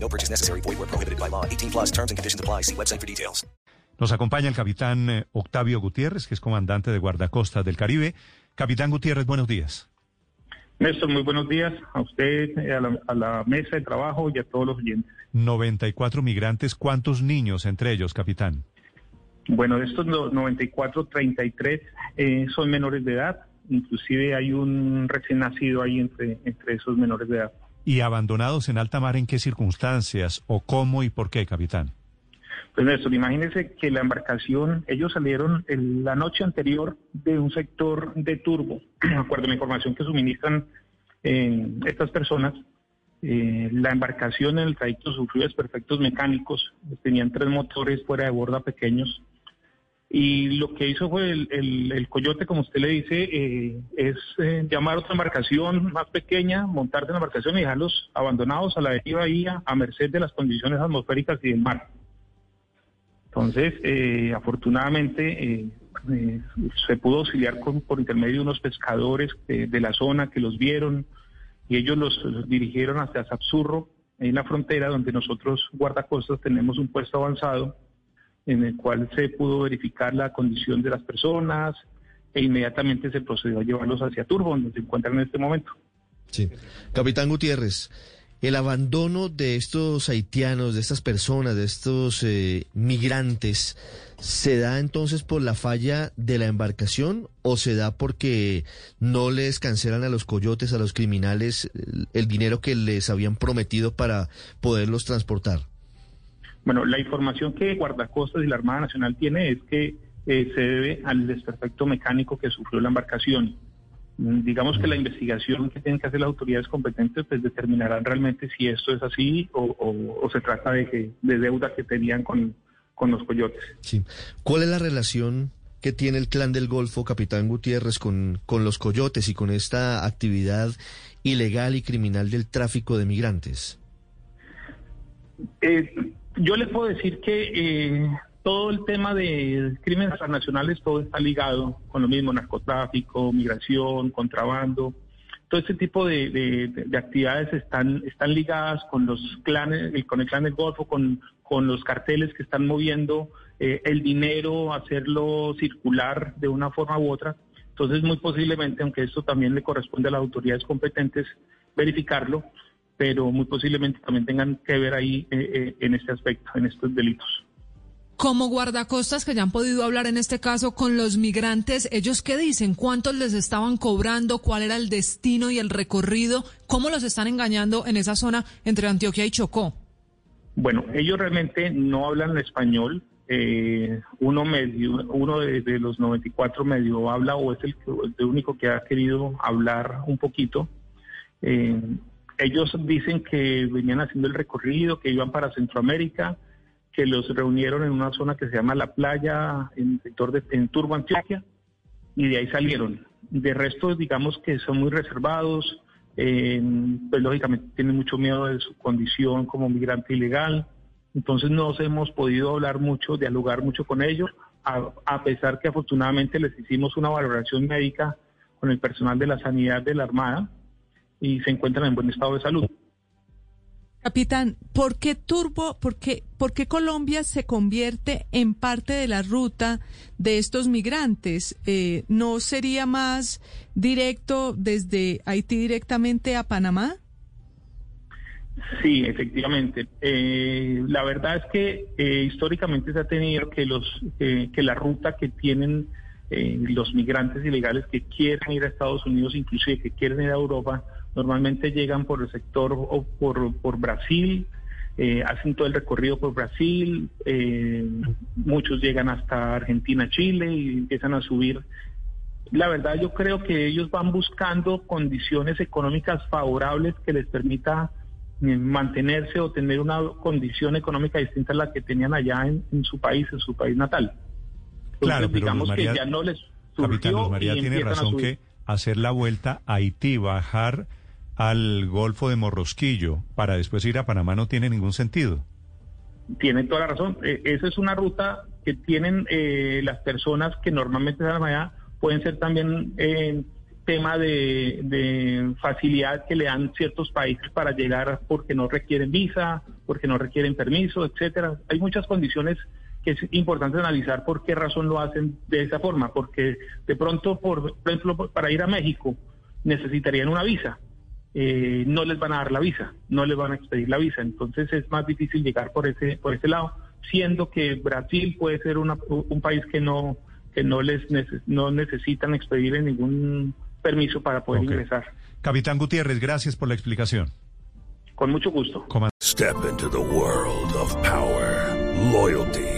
No purchase necessary. Void where prohibited by law. 18 plus terms and conditions apply. See website for details. Nos acompaña el capitán eh, Octavio Gutiérrez, que es comandante de guardacostas del Caribe. Capitán Gutiérrez, buenos días. Néstor, muy buenos días a usted, eh, a la, a la mesa de trabajo y a todos los oyentes. 94 migrantes, ¿cuántos niños entre ellos, capitán? Bueno, de estos no- 94, 33 eh, son menores de edad. Inclusive hay un recién nacido ahí entre, entre esos menores de edad. ¿Y abandonados en alta mar en qué circunstancias o cómo y por qué, capitán? Pues Néstor, imagínense que la embarcación, ellos salieron el- la noche anterior de un sector de turbo. De acuerdo a la información que suministran eh, estas personas, eh, la embarcación en el trayecto sufrió desperfectos mecánicos, tenían tres motores fuera de borda pequeños. Y lo que hizo fue el, el- coyote, como usted le dice, eh, es eh, llamar a otra embarcación más pequeña, montarse en la embarcación y dejarlos abandonados a la deriva ahí a, merced de las condiciones atmosféricas y del mar. Entonces, eh, afortunadamente, eh, se pudo auxiliar con- por intermedio de unos pescadores de la zona que los vieron y ellos los, los dirigieron hacia Sapsurro, en la frontera, donde nosotros, guardacostas, tenemos un puesto avanzado en el cual se pudo verificar la condición de las personas e inmediatamente se procedió a llevarlos hacia Turbo, donde se encuentran en este momento. Sí. Capitán Gutiérrez, el abandono de estos haitianos, de estas personas, de estos eh, migrantes, ¿se da entonces por la falla de la embarcación o se da porque no les cancelan a los coyotes, a los criminales, el, el dinero que les habían prometido para poderlos transportar? Bueno, la información que Guardacostas y la Armada Nacional tiene es que eh, se debe al desperfecto mecánico que sufrió la embarcación. Mm, Digamos que la investigación que tienen que hacer las autoridades competentes pues determinarán realmente si esto es así o, se trata de, que, de deuda que tenían con, con los coyotes. Sí. ¿Cuál es la relación que tiene el clan del Golfo, Capitán Gutiérrez, con, con los coyotes y con esta actividad ilegal y criminal del tráfico de migrantes? Eh, yo les puedo decir que eh, todo el tema de crímenes transnacionales, todo está ligado con lo mismo, narcotráfico, migración, contrabando. Todo ese tipo de, de- de- de actividades están, están ligadas con los clanes, con el clan del Golfo, con, con los carteles que están moviendo eh, el dinero, hacerlo circular de una forma u otra. Entonces, muy posiblemente, aunque esto también le corresponde a las autoridades competentes verificarlo, pero muy posiblemente también tengan que ver ahí eh, eh, en este aspecto, en estos delitos. Como guardacostas que ya han podido hablar en este caso con los migrantes, ¿ellos qué dicen? ¿Cuántos les estaban cobrando? ¿Cuál era el destino y el recorrido? ¿Cómo los están engañando en esa zona entre Antioquia y Chocó? Bueno, ellos realmente no hablan español. eh, uno medio, uno de, de los 94 medio habla o es el, que- el único que ha querido hablar un poquito. Eh, ellos dicen que venían haciendo el recorrido, que iban para Centroamérica, que los reunieron en una zona que se llama La Playa, en el sector de en Turbo, Antioquia, y de ahí salieron. De resto, digamos que son muy reservados, eh, pues lógicamente tienen mucho miedo de su condición como migrante ilegal, entonces no nos hemos podido hablar mucho, dialogar mucho con ellos, a pesar que afortunadamente les hicimos una valoración médica con el personal de la sanidad de la Armada y se encuentran en buen estado de salud. Capitán, ¿por qué Turbo, por qué, por qué Colombia se convierte en parte de la ruta de estos migrantes? Eh, ¿No sería más directo desde Haití directamente a Panamá? Sí, efectivamente. Eh, la verdad es que eh, históricamente se ha tenido que los eh, que la ruta que tienen eh, los migrantes ilegales que quieren ir a Estados Unidos, inclusive que quieren ir a Europa, normalmente llegan por el sector o por, por Brasil, eh, hacen todo el recorrido por Brasil, eh, muchos llegan hasta Argentina, Chile y empiezan a subir. La verdad yo creo que ellos van buscando condiciones económicas favorables que les permita mantenerse o tener una condición económica distinta a la que tenían allá en, en su país, en su país natal. Entonces, Claro, pero digamos María- que ya no les surgió Capitán María y tiene razón que hacer la vuelta a Haití, bajar al Golfo de Morrosquillo para después ir a Panamá no tiene ningún sentido. Tiene toda la razón. Eh, esa es una ruta que tienen eh, las personas que normalmente salen allá. Pueden ser también eh, tema de, de facilidad que le dan ciertos países para llegar porque no requieren visa, porque no requieren permiso, etcétera. Hay muchas condiciones que es importante analizar por qué razón lo hacen de esa forma. Porque de pronto, por, por ejemplo, para ir a México necesitarían una visa. Eh, no les van a dar la visa, no les van a expedir la visa. Entonces es más difícil llegar por ese por ese lado, siendo que Brasil puede ser una- un país que no que no les no necesitan expedir ningún permiso para poder ingresar. Capitán Gutiérrez, gracias por la explicación. Con mucho gusto. Step into the world of power, loyalty,